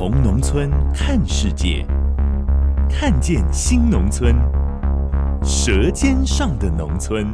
从农村看世界，看见新农村，舌尖上的农村。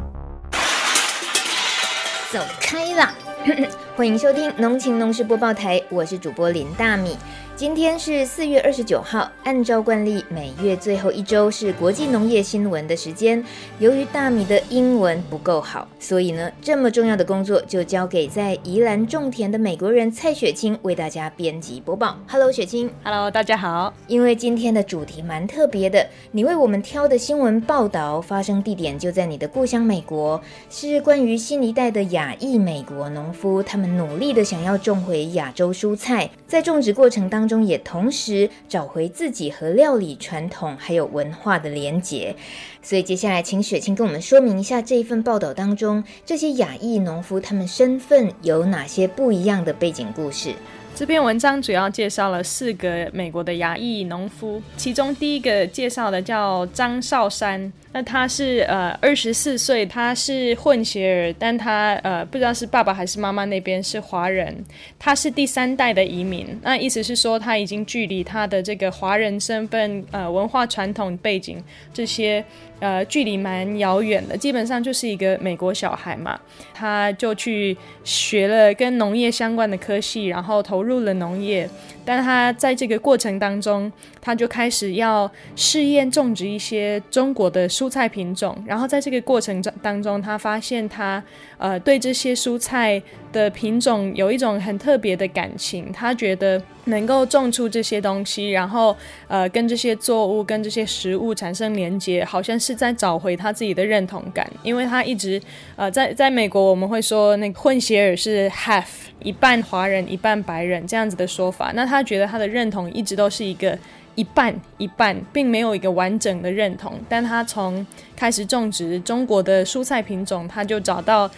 走开啦！欢迎收听《农情农事播报台》，我是主播林大米。今天是四月二十九号，按照惯例，每月最后一周是国际农业新闻的时间。由于大米的英文不够好，所以呢，这么重要的工作就交给在宜兰种田的美国人蔡雪清为大家编辑播报。Hello，雪清。Hello，大家好。因为今天的主题蛮特别的，你为我们挑的新闻报道发生地点就在你的故乡美国，是关于新一代的亚裔美国农夫，他们努力的想要种回亚洲蔬菜，在种植过程当中。也同时找回自己和料理传统还有文化的连结，所以接下来请雪清跟我们说明一下这一份报道当中这些亚裔农夫他们身份有哪些不一样的背景故事。这篇文章主要介绍了四个美国的亚裔农夫，其中第一个介绍的叫张少山。那他是呃二十四岁，他是混血儿，但他呃不知道是爸爸还是妈妈那边是华人，他是第三代的移民。那意思是说他已经距离他的这个华人身份、呃文化传统背景这些呃距离蛮遥远的，基本上就是一个美国小孩嘛。他就去学了跟农业相关的科系，然后投入了农业。但他在这个过程当中，他就开始要试验种植一些中国的蔬菜品种，然后在这个过程当中，他发现他呃对这些蔬菜的品种有一种很特别的感情，他觉得能够种出这些东西，然后呃跟这些作物跟这些食物产生连接，好像是在找回他自己的认同感，因为他一直呃在在美国我们会说那个混血儿是 half 一半华人一半白人这样子的说法，那他。觉得他的认同一直都是一个一半一半，并没有一个完整的认同。但他从开始种植中国的蔬菜品种，他就找到。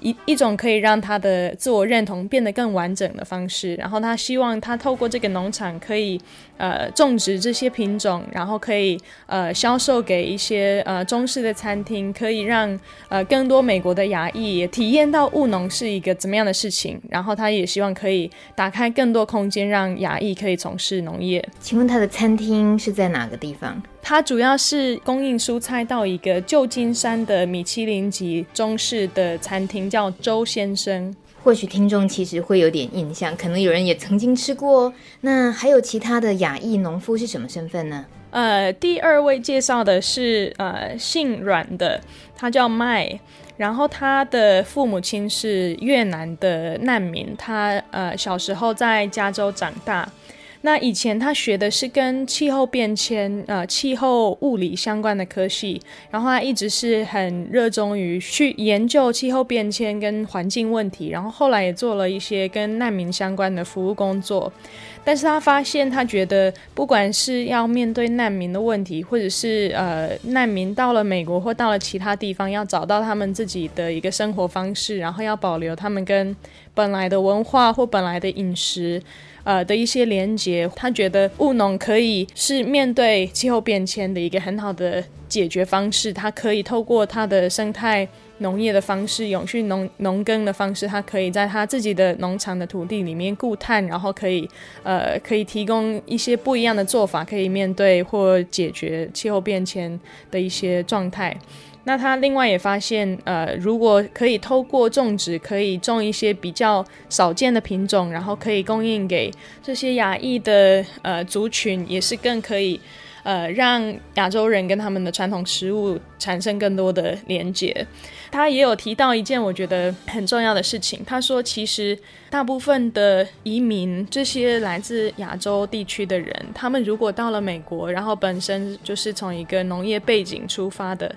一一种可以让他的自我认同变得更完整的方式，然后他希望他透过这个农场可以呃种植这些品种，然后可以呃销售给一些呃中式的餐厅，可以让呃更多美国的亚裔也体验到务农是一个怎么样的事情，然后他也希望可以打开更多空间，让亚裔可以从事农业。请问他的餐厅是在哪个地方？它主要是供应蔬菜到一个旧金山的米其林级中式的餐厅，叫周先生。或许听众其实会有点印象，可能有人也曾经吃过。那还有其他的亚裔农夫是什么身份呢？呃，第二位介绍的是呃姓阮的，他叫麦，然后他的父母亲是越南的难民，他呃小时候在加州长大。那以前他学的是跟气候变迁、呃气候物理相关的科系，然后他一直是很热衷于去研究气候变迁跟环境问题，然后后来也做了一些跟难民相关的服务工作。但是他发现，他觉得不管是要面对难民的问题，或者是呃难民到了美国或到了其他地方，要找到他们自己的一个生活方式，然后要保留他们跟本来的文化或本来的饮食。呃的一些连接，他觉得务农可以是面对气候变迁的一个很好的解决方式。他可以透过他的生态农业的方式、永续农农耕的方式，他可以在他自己的农场的土地里面固碳，然后可以呃可以提供一些不一样的做法，可以面对或解决气候变迁的一些状态。那他另外也发现，呃，如果可以透过种植，可以种一些比较少见的品种，然后可以供应给这些亚裔的呃族群，也是更可以呃，让亚洲人跟他们的传统食物产生更多的连接。他也有提到一件我觉得很重要的事情，他说，其实大部分的移民，这些来自亚洲地区的人，他们如果到了美国，然后本身就是从一个农业背景出发的。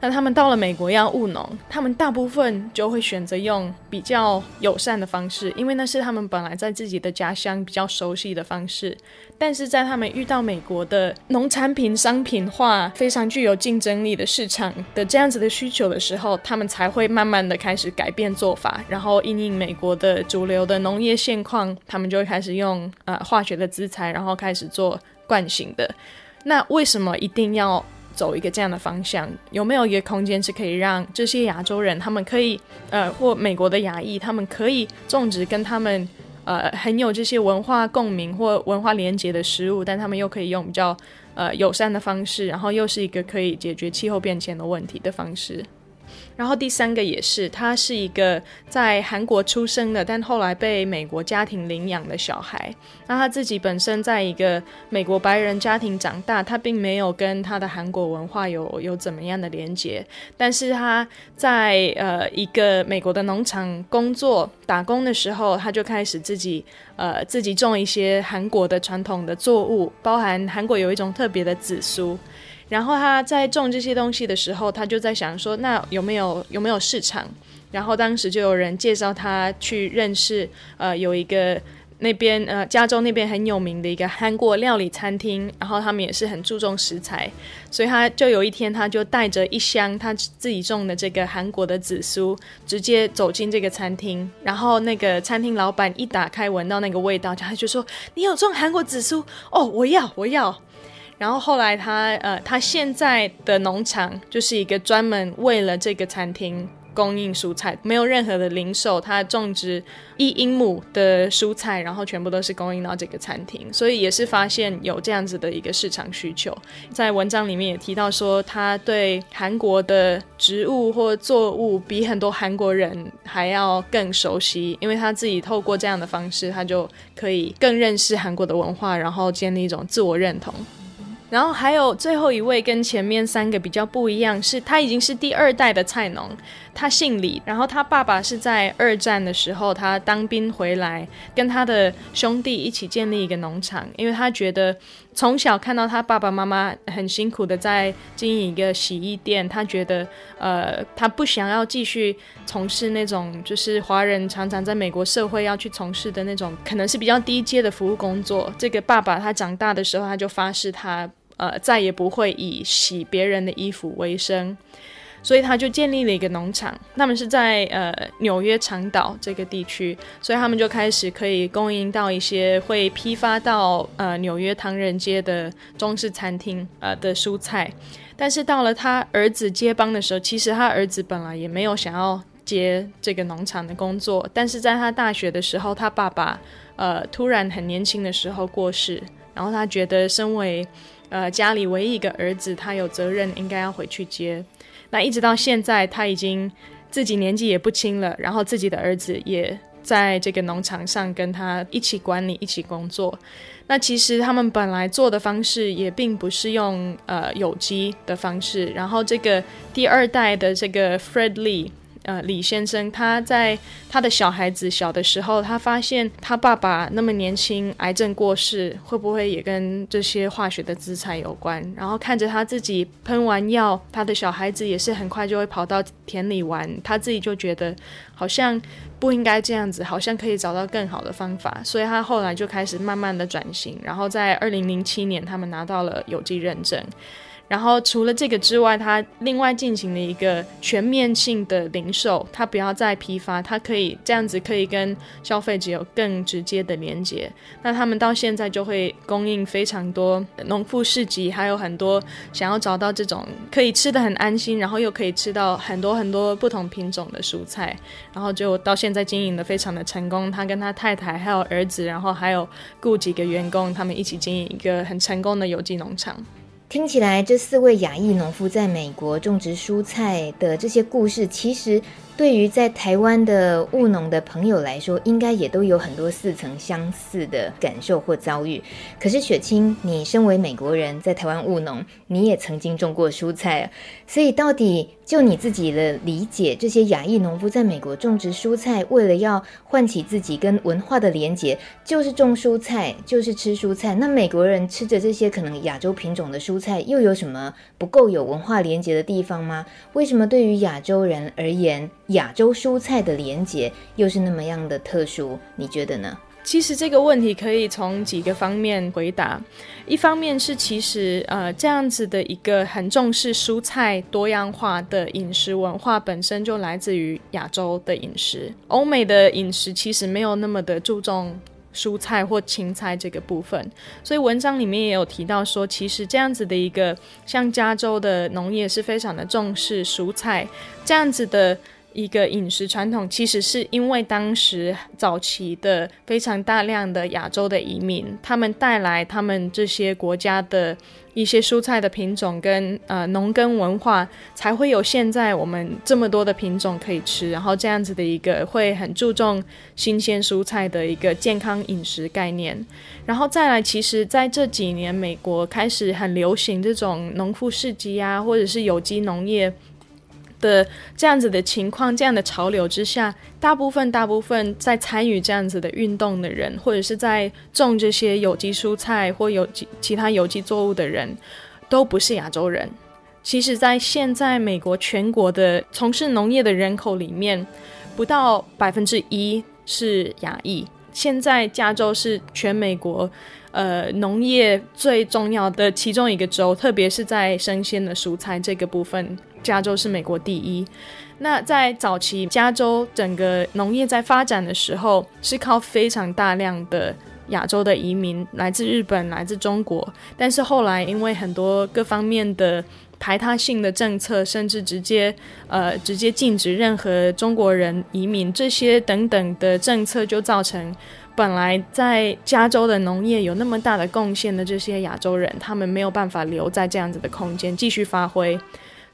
那他们到了美国要务农，他们大部分就会选择用比较友善的方式，因为那是他们本来在自己的家乡比较熟悉的方式。但是在他们遇到美国的农产品商品化非常具有竞争力的市场的这样子的需求的时候，他他们才会慢慢的开始改变做法，然后因应美国的主流的农业现况，他们就开始用呃化学的资材，然后开始做惯性的。那为什么一定要？走一个这样的方向，有没有一个空间是可以让这些亚洲人，他们可以，呃，或美国的亚裔，他们可以种植跟他们，呃，很有这些文化共鸣或文化连结的食物，但他们又可以用比较，呃，友善的方式，然后又是一个可以解决气候变迁的问题的方式。然后第三个也是，他是一个在韩国出生的，但后来被美国家庭领养的小孩。那他自己本身在一个美国白人家庭长大，他并没有跟他的韩国文化有有怎么样的连接。但是他在呃一个美国的农场工作打工的时候，他就开始自己呃自己种一些韩国的传统的作物，包含韩国有一种特别的紫苏。然后他在种这些东西的时候，他就在想说，那有没有有没有市场？然后当时就有人介绍他去认识，呃，有一个那边呃加州那边很有名的一个韩国料理餐厅，然后他们也是很注重食材，所以他就有一天他就带着一箱他自己种的这个韩国的紫苏，直接走进这个餐厅，然后那个餐厅老板一打开闻到那个味道，他就说：“你有种韩国紫苏？哦，我要，我要。”然后后来他呃，他现在的农场就是一个专门为了这个餐厅供应蔬菜，没有任何的零售，他种植一英亩的蔬菜，然后全部都是供应到这个餐厅，所以也是发现有这样子的一个市场需求。在文章里面也提到说，他对韩国的植物或作物比很多韩国人还要更熟悉，因为他自己透过这样的方式，他就可以更认识韩国的文化，然后建立一种自我认同。然后还有最后一位跟前面三个比较不一样，是他已经是第二代的菜农，他姓李，然后他爸爸是在二战的时候他当兵回来，跟他的兄弟一起建立一个农场，因为他觉得从小看到他爸爸妈妈很辛苦的在经营一个洗衣店，他觉得呃他不想要继续从事那种就是华人常常在美国社会要去从事的那种可能是比较低阶的服务工作。这个爸爸他长大的时候他就发誓他。呃，再也不会以洗别人的衣服为生，所以他就建立了一个农场。他们是在呃纽约长岛这个地区，所以他们就开始可以供应到一些会批发到呃纽约唐人街的中式餐厅呃的蔬菜。但是到了他儿子接棒的时候，其实他儿子本来也没有想要接这个农场的工作，但是在他大学的时候，他爸爸呃突然很年轻的时候过世，然后他觉得身为呃，家里唯一一个儿子，他有责任应该要回去接。那一直到现在，他已经自己年纪也不轻了，然后自己的儿子也在这个农场上跟他一起管理、一起工作。那其实他们本来做的方式也并不是用呃有机的方式。然后这个第二代的这个 Fred Lee。呃，李先生他在他的小孩子小的时候，他发现他爸爸那么年轻，癌症过世，会不会也跟这些化学的资产有关？然后看着他自己喷完药，他的小孩子也是很快就会跑到田里玩，他自己就觉得好像不应该这样子，好像可以找到更好的方法，所以他后来就开始慢慢的转型，然后在二零零七年，他们拿到了有机认证。然后除了这个之外，他另外进行了一个全面性的零售，他不要再批发，他可以这样子可以跟消费者有更直接的连接。那他们到现在就会供应非常多农副市集，还有很多想要找到这种可以吃得很安心，然后又可以吃到很多很多不同品种的蔬菜，然后就到现在经营得非常的成功。他跟他太太还有儿子，然后还有雇几个员工，他们一起经营一个很成功的有机农场。听起来，这四位亚裔农夫在美国种植蔬菜的这些故事，其实对于在台湾的务农的朋友来说，应该也都有很多似曾相似的感受或遭遇。可是雪清，你身为美国人，在台湾务农，你也曾经种过蔬菜，所以到底就你自己的理解，这些亚裔农夫在美国种植蔬菜，为了要唤起自己跟文化的连结，就是种蔬菜，就是吃蔬菜。那美国人吃着这些可能亚洲品种的蔬菜，又有什么不够有文化连结的地方吗？为什么对于亚洲人而言，亚洲蔬菜的连结又是那么样的特殊？你觉得呢？其实这个问题可以从几个方面回答。一方面是其实呃这样子的一个很重视蔬菜多样化的饮食文化本身就来自于亚洲的饮食。欧美的饮食其实没有那么的注重蔬菜或青菜这个部分，所以文章里面也有提到说，其实这样子的一个像加州的农业是非常的重视蔬菜这样子的。一个饮食传统，其实是因为当时早期的非常大量的亚洲的移民，他们带来他们这些国家的一些蔬菜的品种跟呃农耕文化，才会有现在我们这么多的品种可以吃。然后这样子的一个会很注重新鲜蔬菜的一个健康饮食概念。然后再来，其实在这几年，美国开始很流行这种农夫市集啊，或者是有机农业。的这样子的情况，这样的潮流之下，大部分大部分在参与这样子的运动的人，或者是在种这些有机蔬菜或有机其他有机作物的人，都不是亚洲人。其实，在现在美国全国的从事农业的人口里面，不到百分之一是亚裔。现在加州是全美国，呃，农业最重要的其中一个州，特别是在生鲜的蔬菜这个部分。加州是美国第一。那在早期，加州整个农业在发展的时候，是靠非常大量的亚洲的移民，来自日本、来自中国。但是后来，因为很多各方面的排他性的政策，甚至直接呃直接禁止任何中国人移民，这些等等的政策，就造成本来在加州的农业有那么大的贡献的这些亚洲人，他们没有办法留在这样子的空间继续发挥。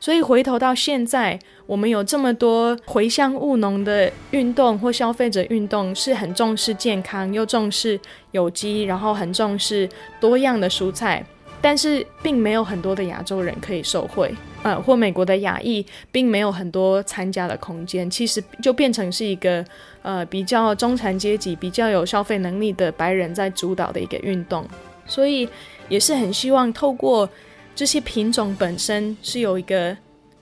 所以回头到现在，我们有这么多回乡务农的运动或消费者运动，是很重视健康，又重视有机，然后很重视多样的蔬菜，但是并没有很多的亚洲人可以受惠，呃，或美国的亚裔并没有很多参加的空间，其实就变成是一个呃比较中产阶级、比较有消费能力的白人在主导的一个运动，所以也是很希望透过。这些品种本身是有一个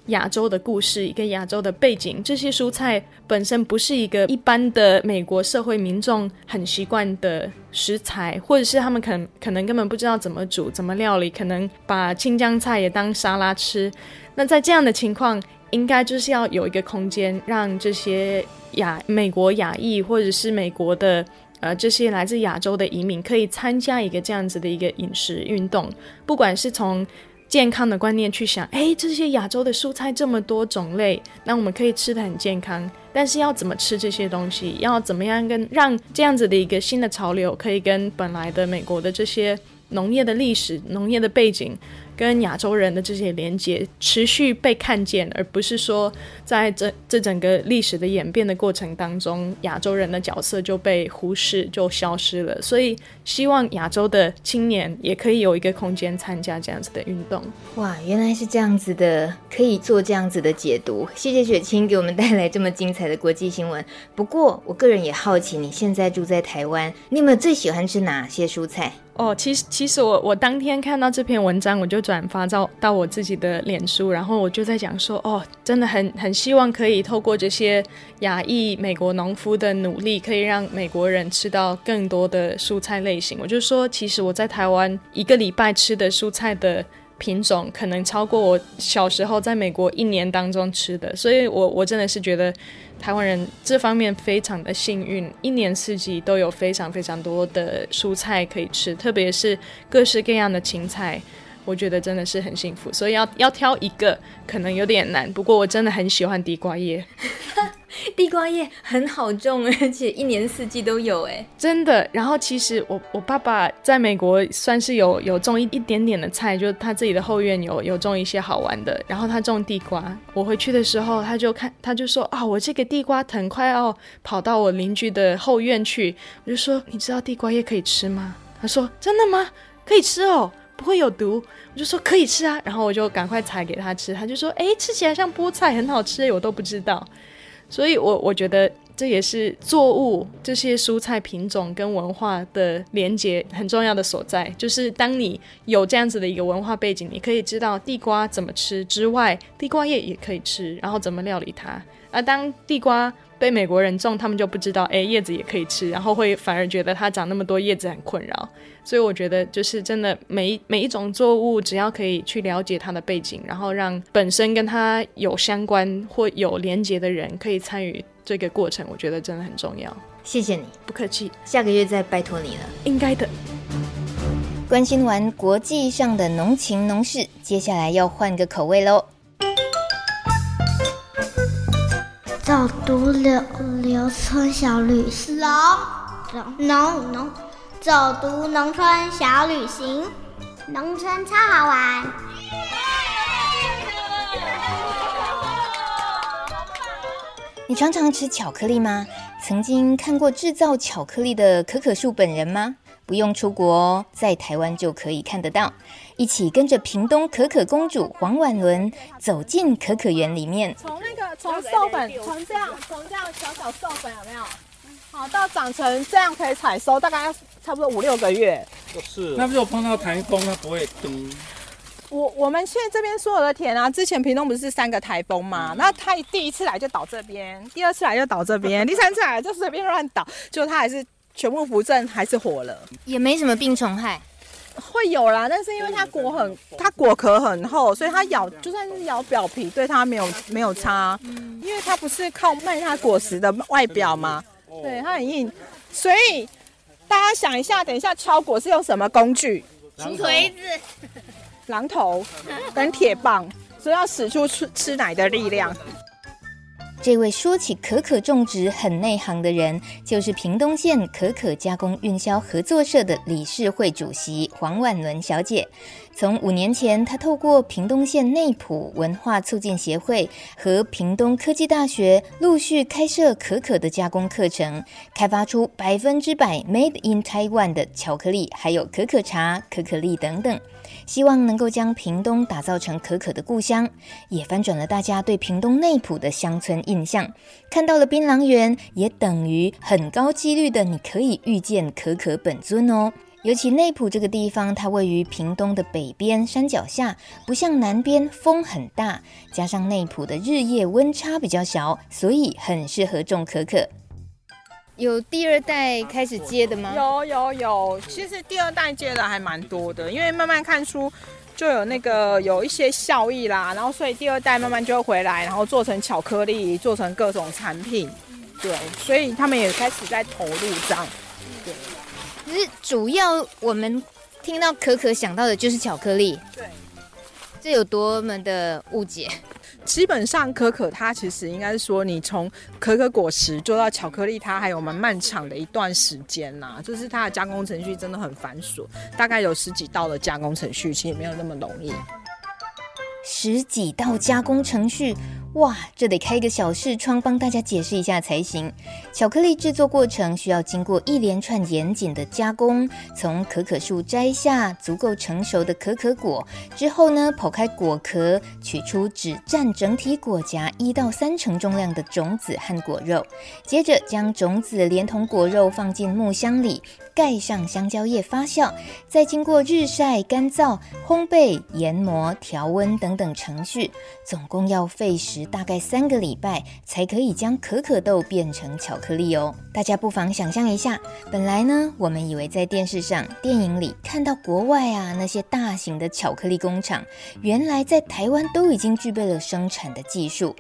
亚洲的故事，一个亚洲的背景。这些蔬菜本身不是一个一般的美国社会民众很习惯的食材，或者是他们可能可能根本不知道怎么煮、怎么料理，可能把青江菜也当沙拉吃。那在这样的情况，应该就是要有一个空间，让这些亚美国亚裔或者是美国的。呃，这些来自亚洲的移民可以参加一个这样子的一个饮食运动，不管是从健康的观念去想，诶，这些亚洲的蔬菜这么多种类，那我们可以吃的很健康，但是要怎么吃这些东西，要怎么样跟让这样子的一个新的潮流可以跟本来的美国的这些农业的历史、农业的背景。跟亚洲人的这些连接持续被看见，而不是说在这这整个历史的演变的过程当中，亚洲人的角色就被忽视，就消失了。所以希望亚洲的青年也可以有一个空间参加这样子的运动。哇，原来是这样子的，可以做这样子的解读。谢谢雪清给我们带来这么精彩的国际新闻。不过我个人也好奇，你现在住在台湾，你有没有最喜欢吃哪些蔬菜？哦，其实其实我我当天看到这篇文章，我就转发到到我自己的脸书，然后我就在讲说，哦，真的很很希望可以透过这些亚裔美国农夫的努力，可以让美国人吃到更多的蔬菜类型。我就说，其实我在台湾一个礼拜吃的蔬菜的品种，可能超过我小时候在美国一年当中吃的，所以我我真的是觉得。台湾人这方面非常的幸运，一年四季都有非常非常多的蔬菜可以吃，特别是各式各样的青菜，我觉得真的是很幸福。所以要要挑一个可能有点难，不过我真的很喜欢地瓜叶。地瓜叶很好种，而且一年四季都有，哎，真的。然后其实我我爸爸在美国算是有有种一一点点的菜，就他自己的后院有有种一些好玩的。然后他种地瓜，我回去的时候他就看他就说啊，我这个地瓜藤快要跑到我邻居的后院去，我就说你知道地瓜叶可以吃吗？他说真的吗？可以吃哦。不会有毒，我就说可以吃啊，然后我就赶快采给他吃，他就说，哎，吃起来像菠菜，很好吃，我都不知道。所以我，我觉得这也是作物这些蔬菜品种跟文化的连接很重要的所在，就是当你有这样子的一个文化背景，你可以知道地瓜怎么吃之外，地瓜叶也可以吃，然后怎么料理它。而当地瓜被美国人种，他们就不知道，哎，叶子也可以吃，然后会反而觉得它长那么多叶子很困扰。所以我觉得，就是真的每一每一种作物，只要可以去了解它的背景，然后让本身跟它有相关或有连结的人可以参与这个过程，我觉得真的很重要。谢谢你，不客气，下个月再拜托你了。应该的。关心完国际上的农情农事，接下来要换个口味喽。走读柳柳村小旅行，农农农，走读农村小旅行，农村超好玩。你常常吃巧克力吗？曾经看过制造巧克力的可可树本人吗？不用出国哦，在台湾就可以看得到。一起跟着屏东可可公主黄婉伦走进可可园里面。从那个从授粉，从这样从这样小小授粉有没有？好，到长成这样可以采收，大概要差不多五六个月。就是。那如果碰到台风，它不会崩？我我们现在这边所有的田啊，之前屏东不是三个台风嘛？那它第一次来就倒这边，第二次来就倒这边，第三次来就随便乱倒，就它还是。全部扶正还是活了，也没什么病虫害，会有啦，但是因为它果很，它果壳很厚，所以它咬就算是咬表皮，对它没有没有差，因为它不是靠卖它果实的外表嘛，对，它很硬，所以大家想一下，等一下敲果是用什么工具？锤子、榔头跟铁棒，所以要使出吃吃奶的力量。这位说起可可种植很内行的人，就是屏东县可可加工运销合作社的理事会主席黄婉伦小姐。从五年前，她透过屏东县内埔文化促进协会和屏东科技大学陆续开设可可的加工课程，开发出百分之百 Made in Taiwan 的巧克力，还有可可茶、可可粒等等。希望能够将屏东打造成可可的故乡，也翻转了大家对屏东内埔的乡村印象。看到了槟榔园，也等于很高几率的你可以遇见可可本尊哦。尤其内埔这个地方，它位于屏东的北边山脚下，不像南边风很大，加上内埔的日夜温差比较小，所以很适合种可可。有第二代开始接的吗？有有有，其实第二代接的还蛮多的，因为慢慢看出就有那个有一些效益啦，然后所以第二代慢慢就会回来，然后做成巧克力，做成各种产品，对，所以他们也开始在投入这样。对，其实主要我们听到可可想到的就是巧克力，对，这有多么的误解。基本上可可它其实应该是说，你从可可果实做到巧克力，它还有蛮漫长的一段时间呐、啊。就是它的加工程序真的很繁琐，大概有十几道的加工程序，其实没有那么容易。十几道加工程序，哇，这得开一个小视窗帮大家解释一下才行。巧克力制作过程需要经过一连串严谨的加工，从可可树摘下足够成熟的可可果之后呢，剖开果壳，取出只占整体果荚一到三成重量的种子和果肉，接着将种子连同果肉放进木箱里。盖上香蕉叶发酵，再经过日晒、干燥、烘焙、研磨、调温等等程序，总共要费时大概三个礼拜，才可以将可可豆变成巧克力哦。大家不妨想象一下，本来呢，我们以为在电视上、电影里看到国外啊那些大型的巧克力工厂，原来在台湾都已经具备了生产的技术。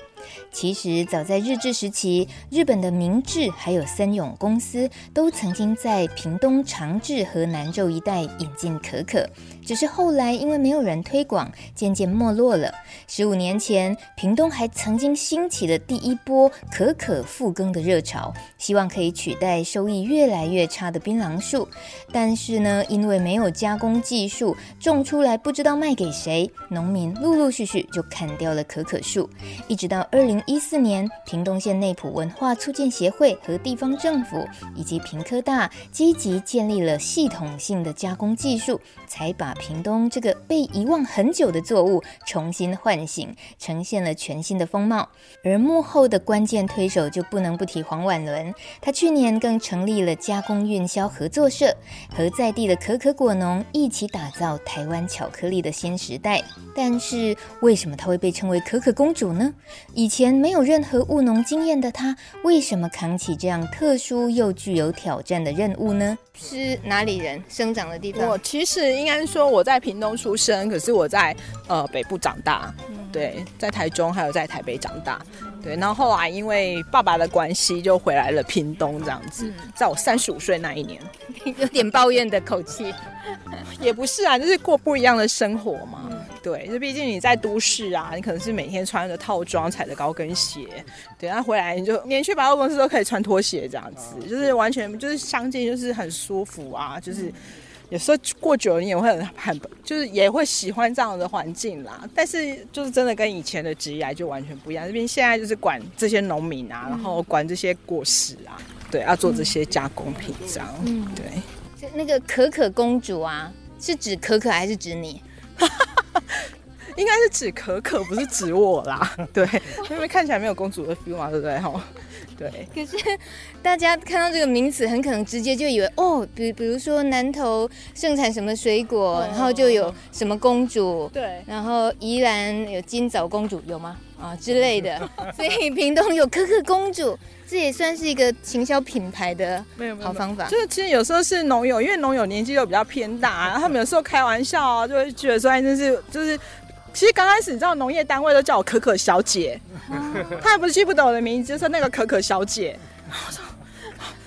其实，早在日治时期，日本的明治还有森永公司都曾经在屏东长治和南州一带引进可可，只是后来因为没有人推广，渐渐没落了。十五年前，屏东还曾经兴起了第一波可可复耕的热潮，希望可以取代收益越来越差的槟榔树。但是呢，因为没有加工技术，种出来不知道卖给谁，农民陆陆续续就砍掉了可可树。一直到二零一四年，屏东县内埔文化促进协会和地方政府以及屏科大积极建立了系统性的加工技术，才把屏东这个被遗忘很久的作物重新唤醒，呈现了全新的风貌。而幕后的关键推手就不能不提黄婉伦，他去年更成立了加工运销合作社，和在地的可可果农一起打造台湾巧克力的新时代。但是为什么他会被称为可可公主呢？以前没有任何务农经验的他，为什么扛起这样特殊又具有挑战的任务呢？是哪里人？生长的地方？我其实应该说我在屏东出生，可是我在呃北部长大，嗯、对，在台中还有在台北长大，对，然后后来因为爸爸的关系就回来了屏东这样子，嗯、在我三十五岁那一年，有点抱怨的口气，也不是啊，就是过不一样的生活嘛。嗯。对，就毕竟你在都市啊，你可能是每天穿着套装，踩着高跟鞋，对，然后回来你就连去百货公司都可以穿拖鞋这样子，就是完全就是相近，就是很舒服啊，就是有时候过久了你也会很很，就是也会喜欢这样的环境啦。但是就是真的跟以前的职业就完全不一样，这边现在就是管这些农民啊，然后管这些果实啊，对，要做这些加工品这样，嗯，对。那个可可公主啊，是指可可还是指你？应该是指可可，不是指我啦。对，因为看起来没有公主的 feel 嘛，对不对？哈，对。可是 大家看到这个名词，很可能直接就以为哦，比比如说南投盛产什么水果，然后就有什么公主。对。然后宜兰有金枣公主，有吗？啊之类的。所以屏东有可可公主。这也算是一个行销品牌的好方法。就是其实有时候是农友，因为农友年纪又比较偏大，然后他们有时候开玩笑啊，就会觉得说，哎，真是就是，其实刚开始你知道农业单位都叫我可可小姐，他也不是记不得我的名字，就是那个可可小姐。然后我说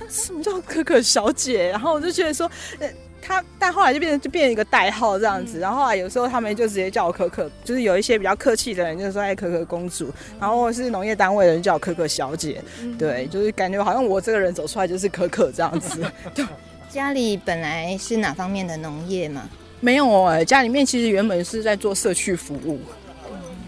什么叫可可小姐？然后我就觉得说，呃他但后来就变成就变成一个代号这样子，然后后来有时候他们就直接叫我可可，就是有一些比较客气的人就说哎可可公主，然后或是农业单位的人叫我可可小姐，对，就是感觉好像我这个人走出来就是可可这样子。对，家里本来是哪方面的农业吗？没有哎，家里面其实原本是在做社区服务。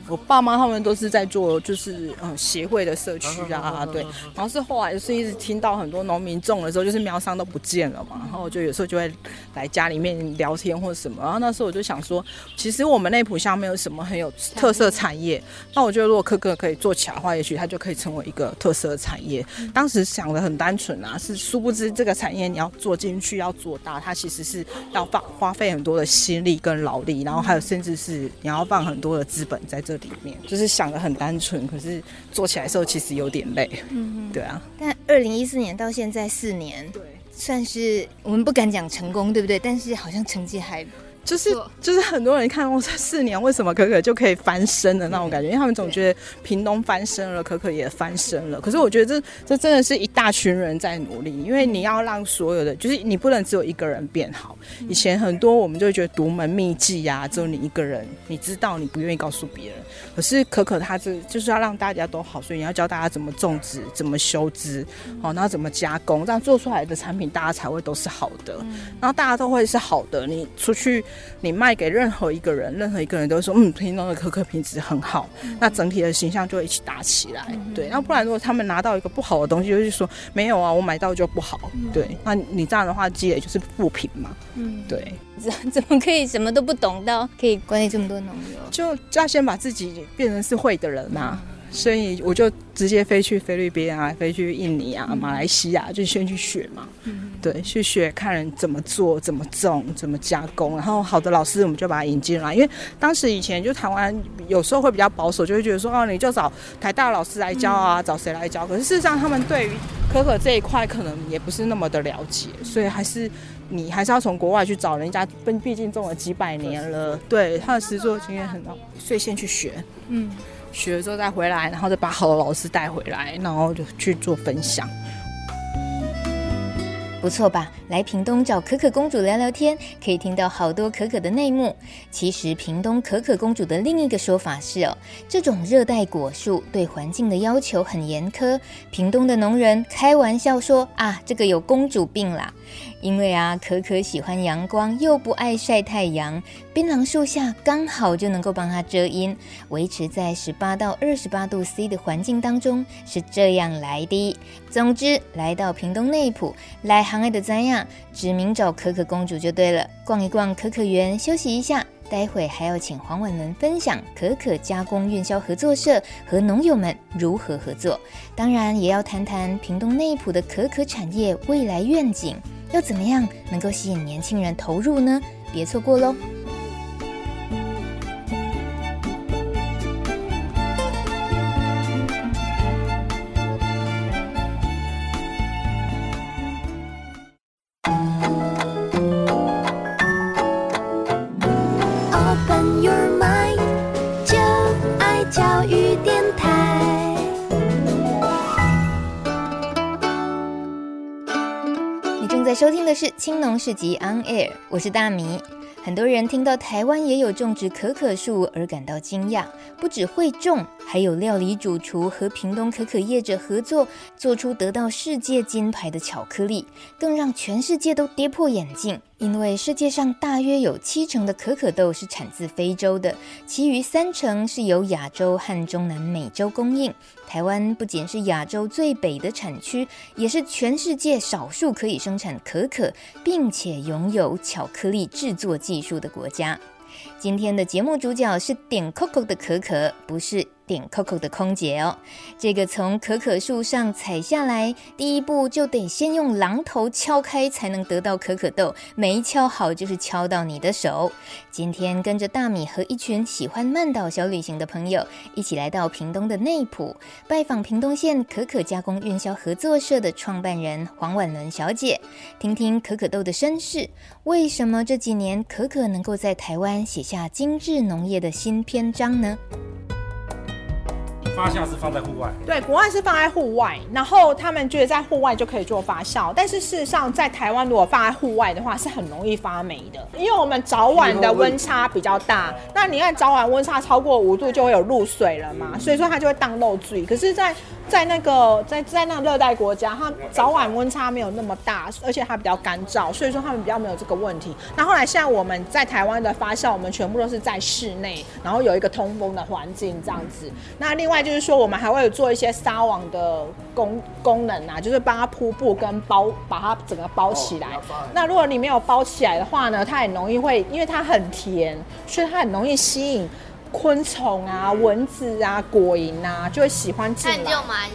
我爸妈他们都是在做，就是嗯协会的社区啊，对。然后是后来就是一直听到很多农民种的时候，就是苗商都不见了嘛，然后我就有时候就会来家里面聊天或者什么。然后那时候我就想说，其实我们内埔乡没有什么很有特色产业，那我觉得如果可可可以做起来的话，也许它就可以成为一个特色产业。当时想的很单纯啊，是殊不知这个产业你要做进去要做大，它其实是要放花费很多的心力跟劳力，然后还有甚至是你要放很多的资本在这。里面就是想的很单纯，可是做起来的时候其实有点累。嗯，对啊。但二零一四年到现在四年，对，算是我们不敢讲成功，对不对？但是好像成绩还。就是就是很多人看我这四年为什么可可就可以翻身的那种感觉，因为他们总觉得屏东翻身了，可可也翻身了。可是我觉得这这真的是一大群人在努力，因为你要让所有的，就是你不能只有一个人变好。以前很多我们就会觉得独门秘技呀，只有你一个人，你知道你不愿意告诉别人。可是可可他这就是要让大家都好，所以你要教大家怎么种植、怎么修枝，哦，然后怎么加工，这样做出来的产品大家才会都是好的，然后大家都会是好的。你出去。你卖给任何一个人，任何一个人都会说，嗯，屏东的可可品质很好，嗯、那整体的形象就会一起打起来。嗯、对，那不然如果他们拿到一个不好的东西，就是说没有啊，我买到就不好。嗯、对，那你这样的话积累就是负评嘛。嗯，对。怎 怎么可以什么都不懂到可以管理这么多农友？就要先把自己变成是会的人呐、啊。嗯所以我就直接飞去菲律宾啊，飞去印尼啊，马来西亚，就先去学嘛。嗯，对，去学看人怎么做，怎么种，怎么加工。然后好的老师，我们就把他引进来。因为当时以前就台湾有时候会比较保守，就会觉得说，哦，你就找台大老师来教啊，嗯、找谁来教？可是事实上，他们对于可可这一块可能也不是那么的了解，所以还是你还是要从国外去找人家，毕毕竟种了几百年了，对，他的实作经验很高，所以先去学。嗯。学了之后再回来，然后再把好的老师带回来，然后就去做分享。不错吧？来屏东找可可公主聊聊天，可以听到好多可可的内幕。其实屏东可可公主的另一个说法是哦，这种热带果树对环境的要求很严苛。屏东的农人开玩笑说啊，这个有公主病啦。因为啊，可可喜欢阳光，又不爱晒太阳，槟榔树下刚好就能够帮它遮阴，维持在十八到二十八度 C 的环境当中，是这样来的。总之，来到屏东内埔，来行爱的咱呀，指名找可可公主就对了。逛一逛可可园，休息一下，待会还要请黄婉伦分享可可加工运销合作社和农友们如何合作，当然也要谈谈屏东内埔的可可产业未来愿景。又怎么样能够吸引年轻人投入呢？别错过喽！收听的是青农市集 On Air，我是大米。很多人听到台湾也有种植可可树而感到惊讶，不只会种，还有料理主厨和屏东可可业者合作，做出得到世界金牌的巧克力，更让全世界都跌破眼镜。因为世界上大约有七成的可可豆是产自非洲的，其余三成是由亚洲和中南美洲供应。台湾不仅是亚洲最北的产区，也是全世界少数可以生产可可，并且拥有巧克力制作技术的国家。今天的节目主角是点 COCO 的可可，不是。点 COCO 的空姐哦，这个从可可树上采下来，第一步就得先用榔头敲开才能得到可可豆，没敲好就是敲到你的手。今天跟着大米和一群喜欢曼岛小旅行的朋友，一起来到屏东的内埔，拜访屏东县可可加工运销合作社的创办人黄婉伦小姐，听听可可豆的身世，为什么这几年可可能够在台湾写下精致农业的新篇章呢？发酵是放在户外，对，国外是放在户外，然后他们觉得在户外就可以做发酵，但是事实上在台湾如果放在户外的话是很容易发霉的，因为我们早晚的温差比较大，那你看早晚温差超过五度就会有露水了嘛，所以说它就会当漏水，可是，在在那个在在那个热带国家，它早晚温差没有那么大，而且它比较干燥，所以说他们比较没有这个问题。那后来现在我们在台湾的发酵，我们全部都是在室内，然后有一个通风的环境这样子。那另外就是说，我们还会有做一些纱网的功功能啊，就是帮它铺布跟包，把它整个包起来。那如果你没有包起来的话呢，它很容易会，因为它很甜，所以它很容易吸引。昆虫啊、蚊子啊、果蝇啊，就会喜欢进来。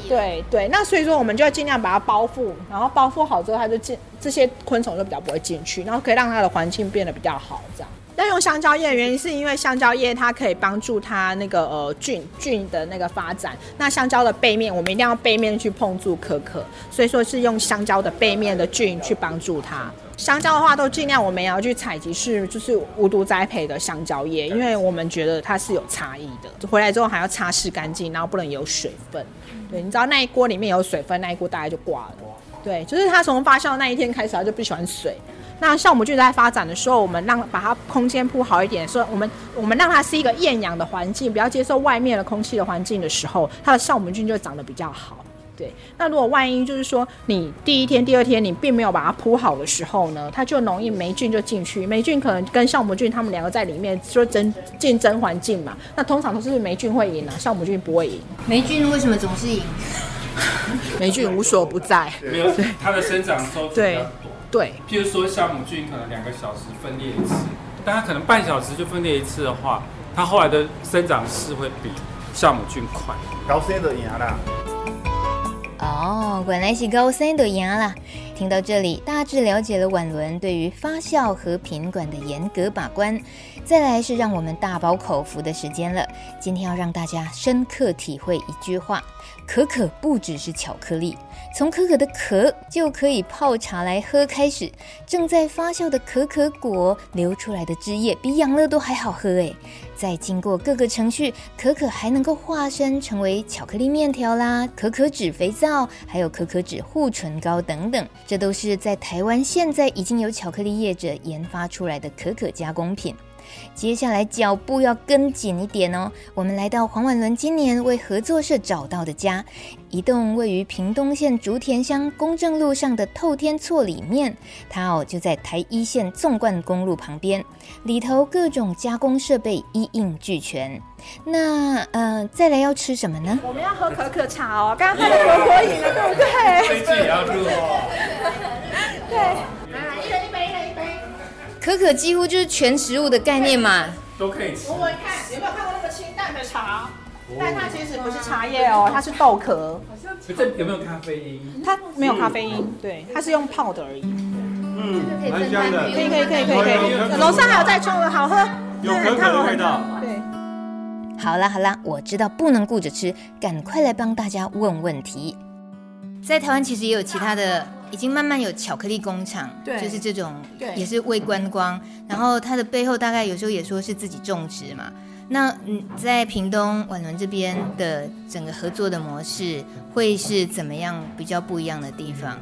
对对，那所以说我们就要尽量把它包覆，然后包覆好之后，它就进这些昆虫就比较不会进去，然后可以让它的环境变得比较好。这样。要用香蕉叶的原因是因为香蕉叶它可以帮助它那个呃菌菌的那个发展。那香蕉的背面，我们一定要背面去碰触可可，所以说是用香蕉的背面的菌去帮助它。香蕉的话，都尽量我们也要去采集是就是无毒栽培的香蕉叶，因为我们觉得它是有差异的。回来之后还要擦拭干净，然后不能有水分。对，你知道那一锅里面有水分，那一锅大概就挂了。对，就是它从发酵那一天开始，它就不喜欢水。那酵母菌在发展的时候，我们让把它空间铺好一点，说我们我们让它是一个厌氧的环境，不要接受外面的空气的环境的时候，它的酵母菌就长得比较好。对，那如果万一就是说你第一天、第二天你并没有把它铺好的时候呢，它就容易霉菌就进去，霉菌可能跟酵母菌它们两个在里面说争竞争环境嘛，那通常都是霉菌会赢啊，酵母菌不会赢。霉菌为什么总是赢？霉菌无所不在，没有它的生长周期比较多。对，譬如说酵母菌可能两个小时分裂一次，但它可能半小时就分裂一次的话，它后来的生长是会比酵母菌快。高生就赢了。哦，原来是高生就赢了。听到这里，大致了解了婉伦对于发酵和品管的严格把关。再来是让我们大饱口福的时间了。今天要让大家深刻体会一句话：可可不只是巧克力。从可可的壳就可以泡茶来喝开始，正在发酵的可可果流出来的汁液比养乐多还好喝诶。再经过各个程序，可可还能够化身成为巧克力面条啦、可可脂肥皂，还有可可脂护唇膏等等。这都是在台湾现在已经有巧克力业者研发出来的可可加工品。接下来脚步要跟紧一点哦。我们来到黄婉伦今年为合作社找到的家，一栋位于屏东县竹田乡公正路上的透天厝里面。它哦就在台一线纵贯公路旁边，里头各种加工设备一应俱全。那呃，再来要吃什么呢？我们要喝可可茶哦，刚刚喝的果果饮了，对不对？这也要喝哦。对。可可几乎就是全食物的概念嘛，都可以吃。我们看有没有看过那个清淡的茶？但它其实不是茶叶哦，它是豆壳。这有没有咖啡因？它没有咖啡因，对，它是用泡的而已。嗯，蛮香的。可以可以可以可以可以。楼上还有在冲的，好喝。有可可的味道。对。好啦好啦，我知道不能顾着吃，赶快来帮大家问问题。在台湾其实也有其他的。已经慢慢有巧克力工厂，对，就是这种，对，也是为观光。然后它的背后大概有时候也说是自己种植嘛。那嗯，在屏东婉伦这边的整个合作的模式会是怎么样比较不一样的地方？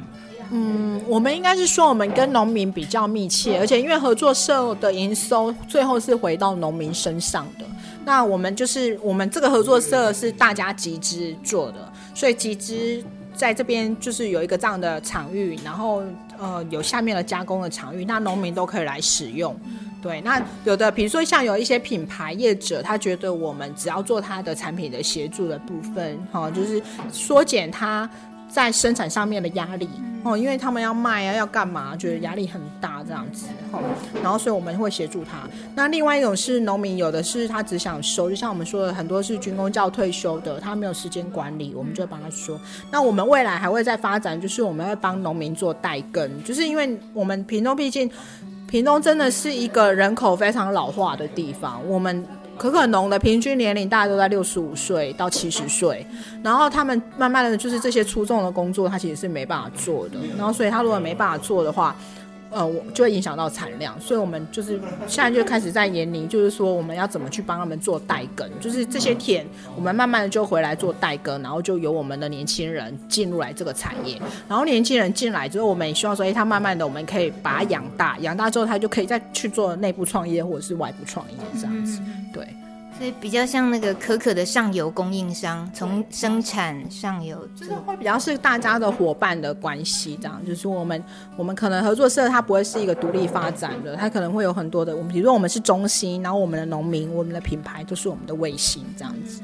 嗯，我们应该是说我们跟农民比较密切，而且因为合作社的营收最后是回到农民身上的。那我们就是我们这个合作社是大家集资做的，所以集资。在这边就是有一个这样的场域，然后呃有下面的加工的场域，那农民都可以来使用。对，那有的比如说像有一些品牌业者，他觉得我们只要做他的产品的协助的部分，哈，就是缩减他。在生产上面的压力哦，因为他们要卖啊，要干嘛，觉得压力很大这样子哦，然后所以我们会协助他。那另外一种是农民，有的是他只想收，就像我们说的，很多是军工教退休的，他没有时间管理，我们就会帮他说。那我们未来还会再发展，就是我们会帮农民做代耕，就是因为我们屏东毕竟，屏东真的是一个人口非常老化的地方，我们。可可农的平均年龄大概都在六十五岁到七十岁，然后他们慢慢的就是这些粗重的工作，他其实是没办法做的，然后所以他如果没办法做的话，呃，我就会影响到产量，所以我们就是现在就开始在研拟，就是说我们要怎么去帮他们做代耕，就是这些田我们慢慢的就回来做代耕，然后就由我们的年轻人进入来这个产业，然后年轻人进来之后，我们也希望说，哎，他慢慢的我们可以把他养大，养大之后他就可以再去做内部创业或者是外部创业这样子。对，所以比较像那个可可的上游供应商，从生产上游，就是会比较是大家的伙伴的关系，这样就是我们我们可能合作社它不会是一个独立发展的，它可能会有很多的，我们比如说我们是中心，然后我们的农民、我们的品牌都是我们的卫星这样子。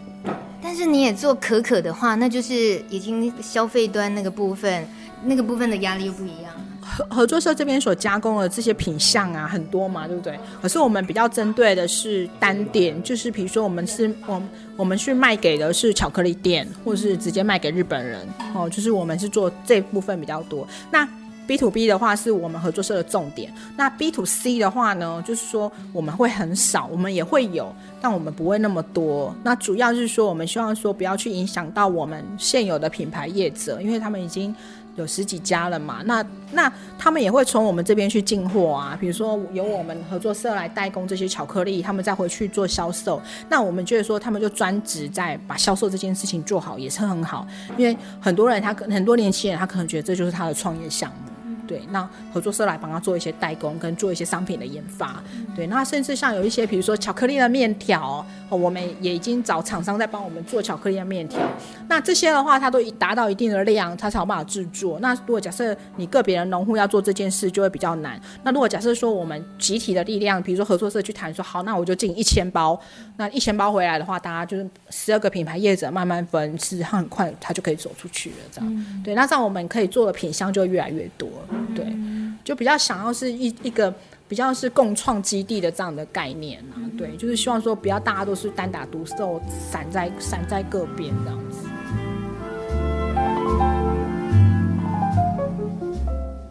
但是你也做可可的话，那就是已经消费端那个部分，那个部分的压力又不一样。合合作社这边所加工的这些品相啊，很多嘛，对不对？可是我们比较针对的是单店，就是比如说我们是，我我们去卖给的是巧克力店，或者是直接卖给日本人哦，就是我们是做这部分比较多。那 B to B 的话是我们合作社的重点，那 B to C 的话呢，就是说我们会很少，我们也会有，但我们不会那么多。那主要就是说，我们希望说不要去影响到我们现有的品牌业者，因为他们已经。有十几家了嘛？那那他们也会从我们这边去进货啊，比如说由我们合作社来代工这些巧克力，他们再回去做销售。那我们就是说，他们就专职在把销售这件事情做好，也是很好。因为很多人他可很多年轻人他可能觉得这就是他的创业项目。对，那合作社来帮他做一些代工，跟做一些商品的研发。对，那甚至像有一些，比如说巧克力的面条，我们也已经找厂商在帮我们做巧克力的面条。那这些的话，它都已达到一定的量，它才有办法制作。那如果假设你个别的农户要做这件事，就会比较难。那如果假设说我们集体的力量，比如说合作社去谈说，好，那我就进一千包，那一千包回来的话，大家就是十二个品牌业者慢慢分，事实上很快它就可以走出去了。这样，嗯、对，那这样我们可以做的品相就会越来越多。对，就比较想要是一一个比较是共创基地的这样的概念啊，对，就是希望说不要大家都是单打独斗，散在散在各边这样子。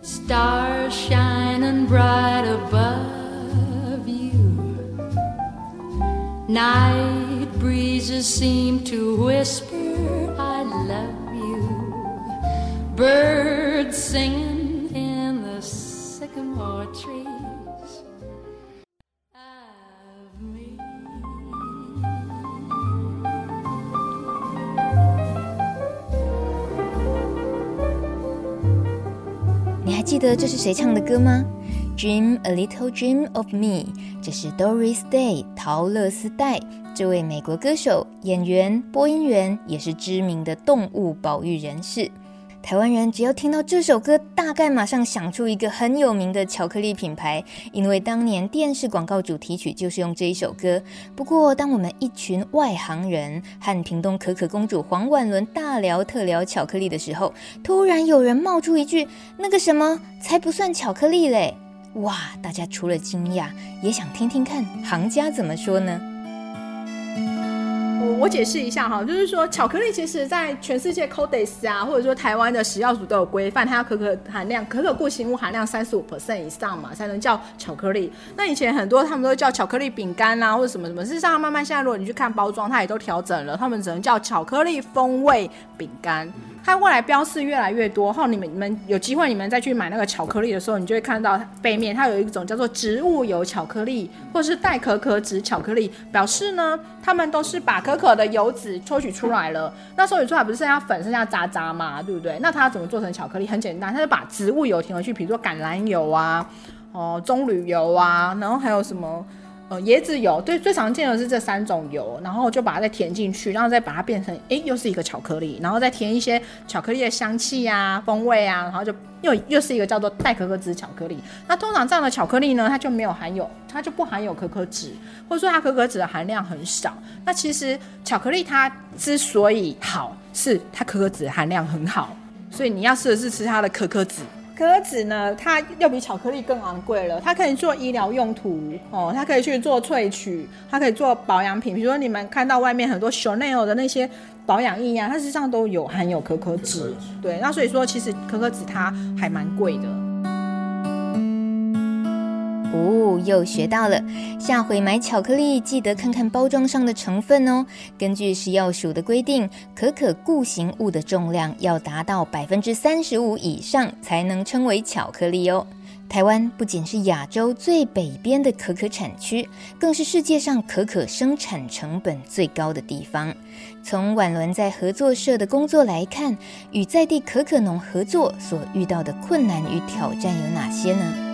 Stars shining bright above you. Night breezes seem to whisper I love you. Birds singing 你还记得这是谁唱的歌吗？Dream a little dream of me，这是 Doris Day 陶乐丝戴，这位美国歌手、演员、播音员，也是知名的动物保育人士。台湾人只要听到这首歌，大概马上想出一个很有名的巧克力品牌，因为当年电视广告主题曲就是用这一首歌。不过，当我们一群外行人和屏东可可公主黄婉伦大聊特聊巧克力的时候，突然有人冒出一句：“那个什么才不算巧克力嘞！”哇，大家除了惊讶，也想听听看行家怎么说呢？我我解释一下哈，就是说巧克力其实在全世界 Codex 啊，或者说台湾的食药署都有规范，它要可可含量、可可固形物含量三十五 percent 以上嘛，才能叫巧克力。那以前很多他们都叫巧克力饼干啊，或者什么什么，事实上慢慢现在如果你去看包装，它也都调整了，他们只能叫巧克力风味饼干。它未来标示越来越多，后你们你们有机会你们再去买那个巧克力的时候，你就会看到背面它有一种叫做植物油巧克力，或者是代可可脂巧克力，表示呢，他们都是把可可的油脂抽取出来了。那抽取出来不是剩下粉剩下渣渣嘛，对不对？那它怎么做成巧克力？很简单，它就把植物油填回去，比如说橄榄油啊，哦，棕榈油啊，然后还有什么？呃，椰子油，最，最常见的是这三种油，然后就把它再填进去，然后再把它变成，哎，又是一个巧克力，然后再填一些巧克力的香气啊、风味啊，然后就又又是一个叫做代可可脂巧克力。那通常这样的巧克力呢，它就没有含有，它就不含有可可脂，或者说它可可脂的含量很少。那其实巧克力它之所以好，是它可可脂含量很好，所以你要试的是吃它的可可脂。可可脂呢，它要比巧克力更昂贵了。它可以做医疗用途哦，它可以去做萃取，它可以做保养品。比如说你们看到外面很多 Chanel 的那些保养液啊，它实际上都有含有可可脂。对，那所以说其实可可脂它还蛮贵的。哦，又学到了！下回买巧克力记得看看包装上的成分哦。根据食药署的规定，可可固形物的重量要达到百分之三十五以上才能称为巧克力哦。台湾不仅是亚洲最北边的可可产区，更是世界上可可生产成本最高的地方。从婉伦在合作社的工作来看，与在地可可农合作所遇到的困难与挑战有哪些呢？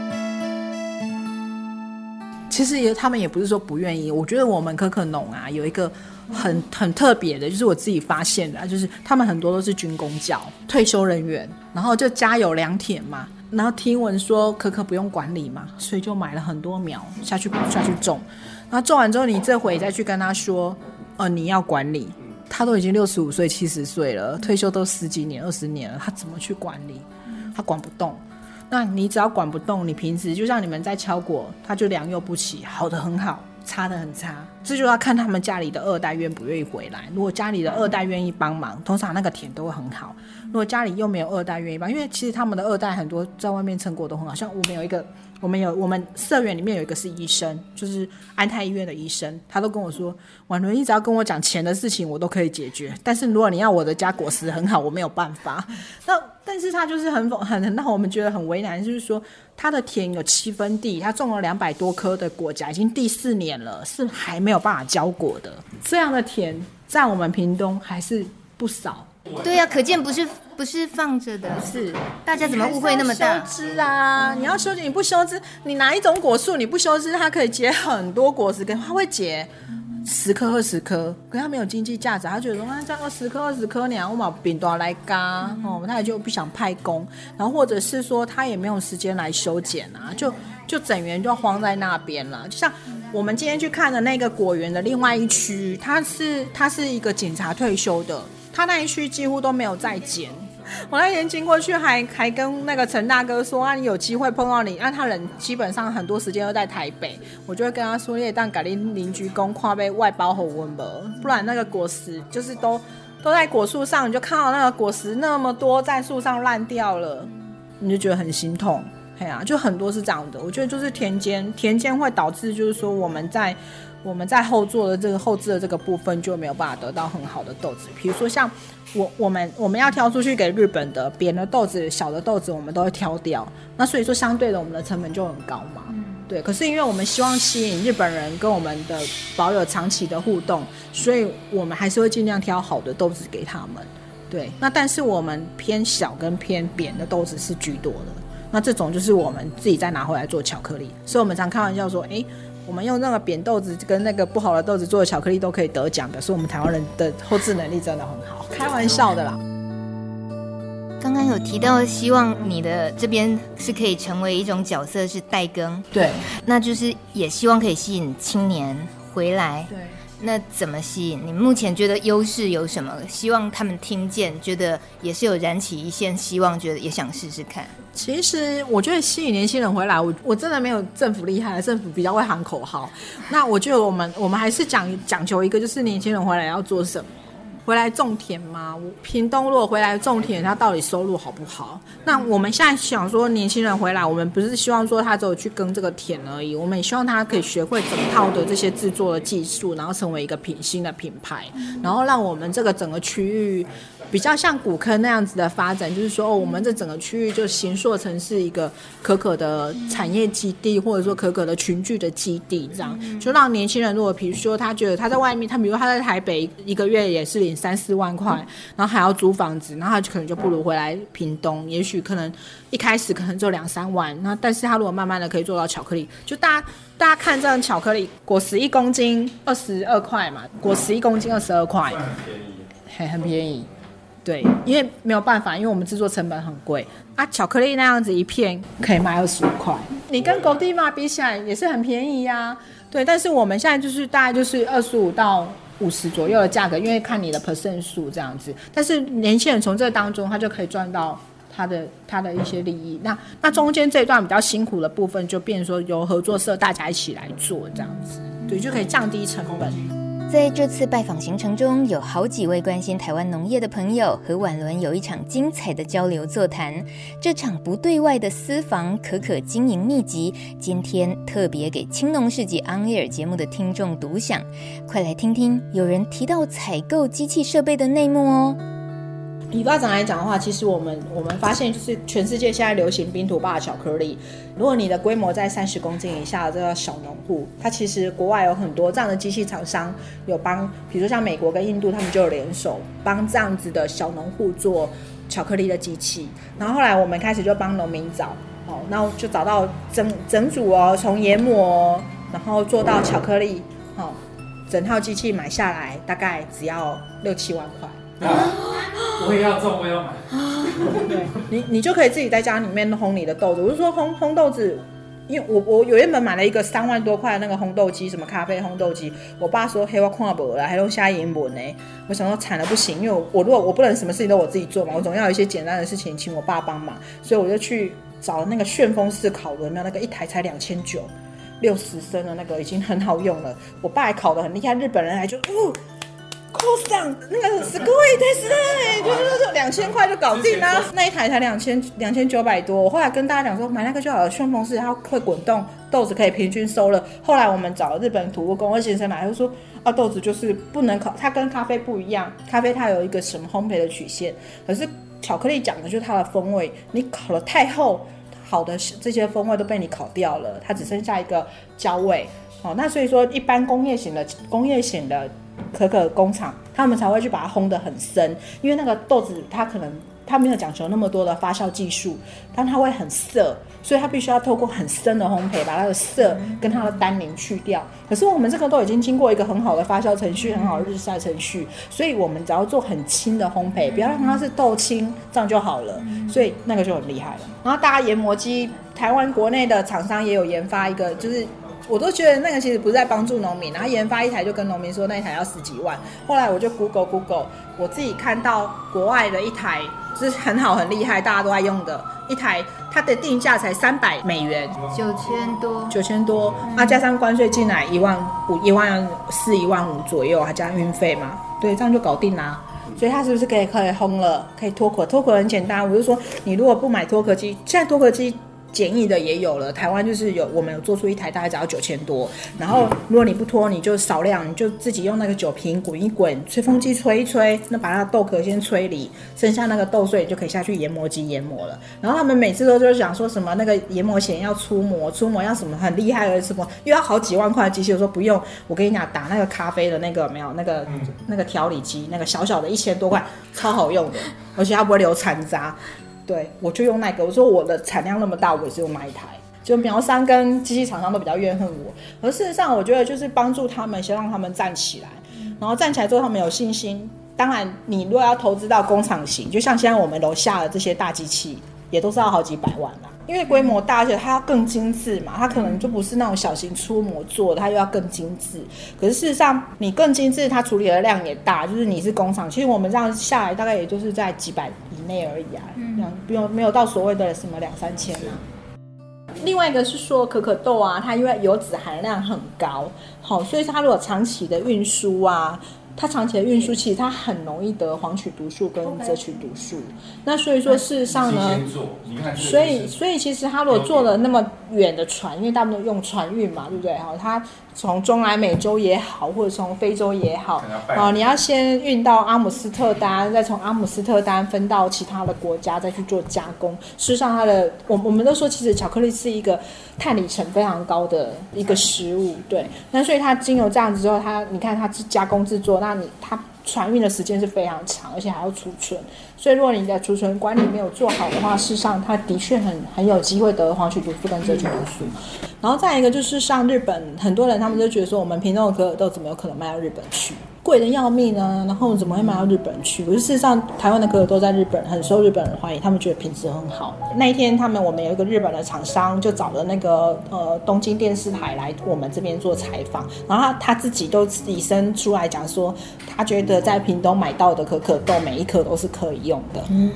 其实也，他们也不是说不愿意。我觉得我们可可农啊，有一个很很特别的，就是我自己发现的，就是他们很多都是军工教退休人员，然后就家有良田嘛，然后听闻说可可不用管理嘛，所以就买了很多苗下去下去种。然后种完之后，你这回再去跟他说，呃，你要管理，他都已经六十五岁、七十岁了，退休都十几年、二十年了，他怎么去管理？他管不动。那你只要管不动，你平时就像你们在敲果，它就良莠不齐，好的很好，差的很差，这就要看他们家里的二代愿不愿意回来。如果家里的二代愿意帮忙，通常那个田都会很好。如果家里又没有二代愿意帮，因为其实他们的二代很多在外面成果都很好，像我们有一个。我们有我们社员里面有一个是医生，就是安泰医院的医生，他都跟我说，婉伦，你只要跟我讲钱的事情，我都可以解决。但是如果你要我的家果实很好，我没有办法。那但是他就是很很很让我们觉得很为难，就是说他的田有七分地，他种了两百多棵的果荚，已经第四年了，是还没有办法交果的。这样的田在我们屏东还是不少。对呀、啊，可见不是不是放着的，是大家怎么误会那么大？收枝啊，你要修枝，你不修枝，你哪一种果树，你不修枝，它可以结很多果实，跟它会结十颗二十颗，可它没有经济价值，他觉得说啊，这样十颗二十颗，你我把饼多来嘎哦，他也就不想派工，然后或者是说他也没有时间来修剪啊，就就整园就荒在那边了。就像我们今天去看的那个果园的另外一区，他是他是一个警察退休的。他那一区几乎都没有再剪。我那天经过去还，还跟那个陈大哥说啊，你有机会碰到你，那他人基本上很多时间都在台北，我就会跟他说，你当改邻邻居公跨被外包好温吧，不然那个果实就是都都在果树上，你就看到那个果实那么多在树上烂掉了，你就觉得很心痛。哎呀，就很多是这样的。我觉得就是田间，田间会导致就是说我们在。我们在后座的这个后置的这个部分就没有办法得到很好的豆子，比如说像我我们我们要挑出去给日本的扁的豆子、小的豆子，我们都会挑掉。那所以说相对的，我们的成本就很高嘛。对。可是因为我们希望吸引日本人跟我们的保有长期的互动，所以我们还是会尽量挑好的豆子给他们。对。那但是我们偏小跟偏扁的豆子是居多的。那这种就是我们自己再拿回来做巧克力。所以我们常开玩笑说，哎、欸，我们用那个扁豆子跟那个不好的豆子做的巧克力都可以得奖的，所以我们台湾人的后置能力真的很好。开玩笑的啦。刚刚有提到，希望你的这边是可以成为一种角色，是代耕，对，那就是也希望可以吸引青年回来，对。那怎么吸引？你目前觉得优势有什么？希望他们听见，觉得也是有燃起一线希望，觉得也想试试看。其实我觉得吸引年轻人回来，我我真的没有政府厉害，政府比较会喊口号。那我觉得我们我们还是讲讲求一个，就是年轻人回来要做什么。回来种田吗？屏东如果回来种田，他到底收入好不好？那我们现在想说，年轻人回来，我们不是希望说他只有去耕这个田而已，我们也希望他可以学会整套的这些制作的技术，然后成为一个品新的品牌，然后让我们这个整个区域。比较像古坑那样子的发展，就是说，哦，我们这整个区域就形塑成是一个可可的产业基地，或者说可可的群聚的基地，这样。就让年轻人，如果比如说他觉得他在外面，他比如说他在台北一个月也是领三四万块，然后还要租房子，然后他就可能就不如回来屏东，也许可能一开始可能就两三万，那但是他如果慢慢的可以做到巧克力，就大家大家看这样巧克力果实一公斤二十二块嘛，果实一公斤二十二块，很很便宜。对，因为没有办法，因为我们制作成本很贵啊。巧克力那样子一片可以卖二十五块，你跟狗地嘛比起来也是很便宜呀、对，但是我们现在就是大概就是二十五到五十左右的价格，因为看你的 percent 数这样子。但是年轻人从这当中他就可以赚到他的他的一些利益。那那中间这一段比较辛苦的部分，就变成说由合作社大家一起来做这样子，对，就可以降低成本。在这次拜访行程中，有好几位关心台湾农业的朋友和婉伦有一场精彩的交流座谈。这场不对外的私房可可经营秘籍，今天特别给青农世纪 On Air 节目的听众独享。快来听听有人提到采购机器设备的内幕哦。以发展来讲的话，其实我们我们发现就是全世界现在流行冰土霸巧克力。如果你的规模在三十公斤以下的这个小农户，它其实国外有很多这样的机器厂商有帮，比如说像美国跟印度，他们就有联手帮这样子的小农户做巧克力的机器。然后后来我们开始就帮农民找，哦，然后就找到整整组哦，从研磨然后做到巧克力，哦，整套机器买下来大概只要六七万块。我也要种，我也要买。对，你你就可以自己在家里面烘你的豆子。我是说烘烘豆子，因为我我有一本买了一个三万多块的那个烘豆机，什么咖啡烘豆机。我爸说黑我看不了，还用瞎英文呢。我想说惨了不行，因为我，我如果我不能什么事情都我自己做嘛，我总要有一些简单的事情请我爸帮忙。所以我就去找那个旋风式烤轮，那那个一台才两千九，六十升的那个已经很好用了。我爸还烤得很厉害，日本人还就。Cost 那个是贵的是，就是说两千块就搞定啦。那一台才两千两千九百多。我后来跟大家讲说，买那个就好了，旋风式它会滚动，豆子可以平均收了。后来我们找了日本土木工二先生来，他说啊，豆子就是不能烤，它跟咖啡不一样，咖啡它有一个什么烘焙的曲线，可是巧克力讲的就是它的风味，你烤得太厚，好的这些风味都被你烤掉了，它只剩下一个焦味。哦，那所以说一般工业型的工业型的。可可工厂，他们才会去把它烘得很深，因为那个豆子它可能它没有讲求那么多的发酵技术，但它会很涩，所以它必须要透过很深的烘焙把它的涩跟它的单宁去掉。可是我们这个都已经经过一个很好的发酵程序，很好的日晒程序，所以我们只要做很轻的烘焙，不要让它是豆青，这样就好了。所以那个就很厉害了。然后大家研磨机，台湾国内的厂商也有研发一个，就是。我都觉得那个其实不是在帮助农民，然后研发一台就跟农民说那一台要十几万。后来我就 Google Google，我自己看到国外的一台就是很好很厉害，大家都在用的一台，它的定价才三百美元，九千多，九千多，那加上关税进来一万五、一万四、一万五左右，还加运费嘛，对，这样就搞定啦。所以它是不是可以可以烘了，可以脱壳？脱壳很简单，我就说你如果不买脱壳机，现在脱壳机。简易的也有了，台湾就是有，我们有做出一台，大概只要九千多。然后如果你不脱，你就少量，你就自己用那个酒瓶滚一滚，吹风机吹一吹，那把它的豆壳先吹离，剩下那个豆碎就可以下去研磨机研磨了。然后他们每次都就是讲说什么那个研磨前要出模，出模要什么很厉害的什么，又要好几万块的机器。我说不用，我跟你讲，打那个咖啡的那个没有那个那个调理机，那个小小的一千多块，超好用的，而且它不会留残渣。对，我就用那个。我说我的产量那么大，我也是用那一台。就苗商跟机器厂商都比较怨恨我，而事实上我觉得就是帮助他们，先让他们站起来，然后站起来之后他们有信心。当然，你如果要投资到工厂型，就像现在我们楼下的这些大机器，也都是要好几百万啦。因为规模大，而且它要更精致嘛，它可能就不是那种小型粗模做的，它又要更精致。可是事实上，你更精致，它处理的量也大。就是你是工厂，其实我们这样下来，大概也就是在几百以内而已啊，这样不用没有到所谓的什么两三千啊。另外一个是说可可豆啊，它因为油脂含量很高，好，所以它如果长期的运输啊。它长期的运输，其实它很容易得黄曲毒素跟赭曲毒素。那所以说，事实上呢，所以所以其实它如果做了那么远的船，因为大部分都用船运嘛，对不对？哈，它。从中南美洲也好，或者从非洲也好，哦，你要先运到阿姆斯特丹，再从阿姆斯特丹分到其他的国家，再去做加工。事实上，它的我我们都说，其实巧克力是一个碳里程非常高的一个食物，对。那所以它经由这样子之后，它你看它加工制作，那那你它。船运的时间是非常长，而且还要储存，所以如果你的储存管理没有做好的话，事实上它的确很很有机会得黄曲毒素跟真菌毒素。然后再一个就是像日本，很多人他们就觉得说，我们品种的可可豆怎么有可能卖到日本去？贵的要命呢，然后怎么会卖到日本去？可是事实上，台湾的可可豆在日本很受日本人欢迎，他们觉得品质很好。那一天，他们我们有一个日本的厂商就找了那个呃东京电视台来我们这边做采访，然后他他自己都以身出来讲说，他觉得在屏东买到的可可豆每一颗都是可以用的。嗯，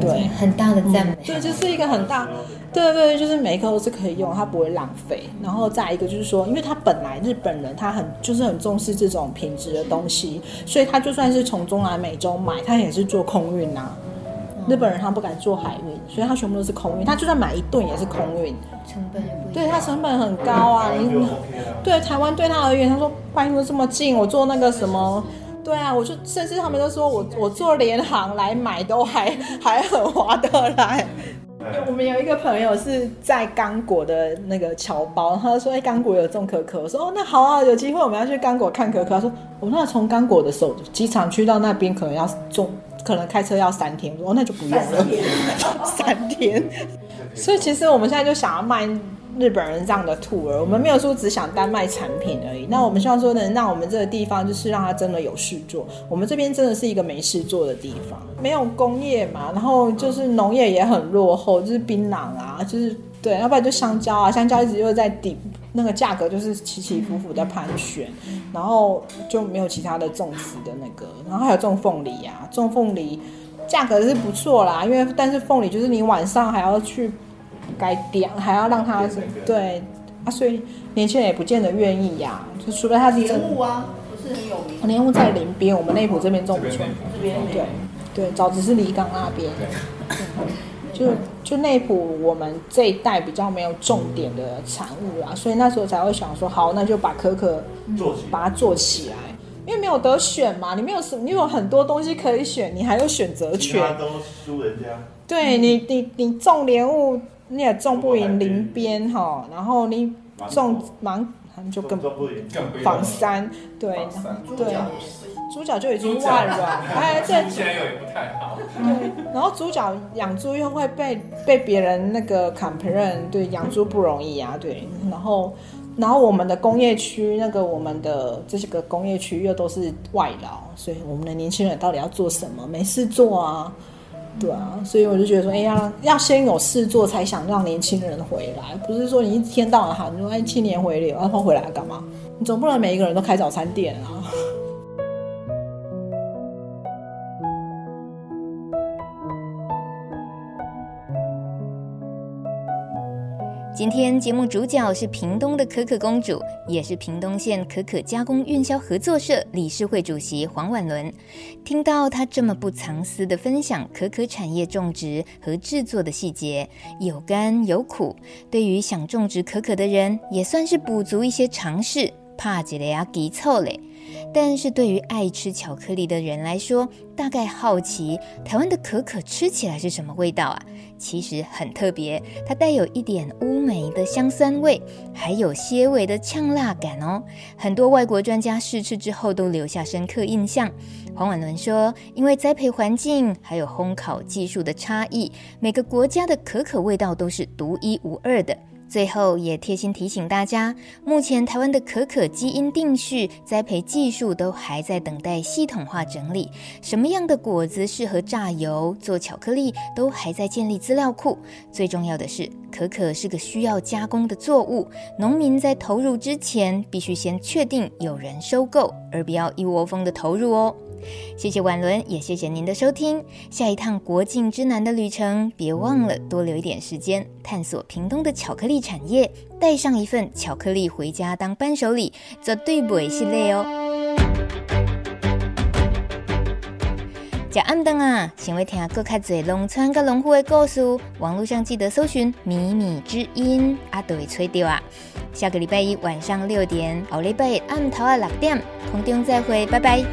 对，很大的赞美。嗯，对，就是一个很大。对对对，就是每一颗都是可以用，它不会浪费。然后再一个就是说，因为他本来日本人他很就是很重视这种品质的东西，所以他就算是从中南美洲买，他也是做空运啊。日本人他不敢做海运，所以他全部都是空运。他就算买一吨也是空运，成本也不对，他成本很高啊。你对台湾对他而言，他说拜托这么近，我做那个什么，对啊，我就甚至他们都说我我做联航来买都还还很划得来。我们有一个朋友是在刚果的那个侨胞，他说：“哎，刚果有种可可。”我说：“哦，那好啊，有机会我们要去刚果看可可。”他说：“我那从刚果的时候机场去到那边可能要种，可能开车要三天。”我说：“哦，那就不用了，三天。”所以其实我们现在就想要卖。日本人这样的 tour，我们没有说只想单卖产品而已。那我们希望说能让我们这个地方，就是让它真的有事做。我们这边真的是一个没事做的地方，没有工业嘛，然后就是农业也很落后，就是槟榔啊，就是对，要不然就香蕉啊，香蕉一直又在顶，那个价格就是起起伏伏的盘旋，然后就没有其他的种植的那个，然后还有种凤梨啊，种凤梨价格是不错啦，因为但是凤梨就是你晚上还要去。该点还要让他对啊，所以年轻人也不见得愿意呀、啊。就除非他是莲雾啊，不是很有名。莲雾在林边，我们内埔这边种不出来。这边对对，早只是离港那边。就就内埔我们这一代比较没有重点的产物啊，所以那时候才会想说，好，那就把可可做把它做起来，因为没有得选嘛，你没有什，你有很多东西可以选，你还有选择权。都输人家。对你，你你种莲雾。你也种不赢林边哈，然后你种芒，就更仿山，对对，猪脚就已经万了，哎，这听起来也不太好。对，然后猪脚养猪又会被被别人那个 complain，对，养猪不容易啊，对，然后然后我们的工业区那个我们的这些个工业区又都是外劳，所以我们的年轻人到底要做什么？没事做啊。对啊，所以我就觉得说，哎呀，要先有事做，才想让年轻人回来，不是说你一天到晚喊说哎青年回流，然后回来干嘛？你总不能每一个人都开早餐店啊。今天节目主角是屏东的可可公主，也是屏东县可可加工运销合作社理事会主席黄婉伦。听到她这么不藏私的分享可可产业种植和制作的细节，有甘有苦，对于想种植可可的人，也算是补足一些常识。怕几个啊基础嘞。但是对于爱吃巧克力的人来说，大概好奇台湾的可可吃起来是什么味道啊？其实很特别，它带有一点乌梅的香酸味，还有些微的呛辣感哦。很多外国专家试吃之后都留下深刻印象。黄婉伦说，因为栽培环境还有烘烤技术的差异，每个国家的可可味道都是独一无二的。最后也贴心提醒大家，目前台湾的可可基因定序、栽培技术都还在等待系统化整理。什么样的果子适合榨油、做巧克力，都还在建立资料库。最重要的是，可可是个需要加工的作物，农民在投入之前，必须先确定有人收购，而不要一窝蜂的投入哦。谢谢婉伦，也谢谢您的收听。下一趟国境之南的旅程，别忘了多留一点时间探索屏东的巧克力产业，带上一份巧克力回家当伴手礼，绝对不会失礼哦。吃暗顿啊，想要听更卡多农村跟农户的故事，网络上记得搜寻“米米之音”，啊，都会吹掉啊。下个礼拜一晚上六点，后礼拜暗头啊六点，空中再会，拜拜。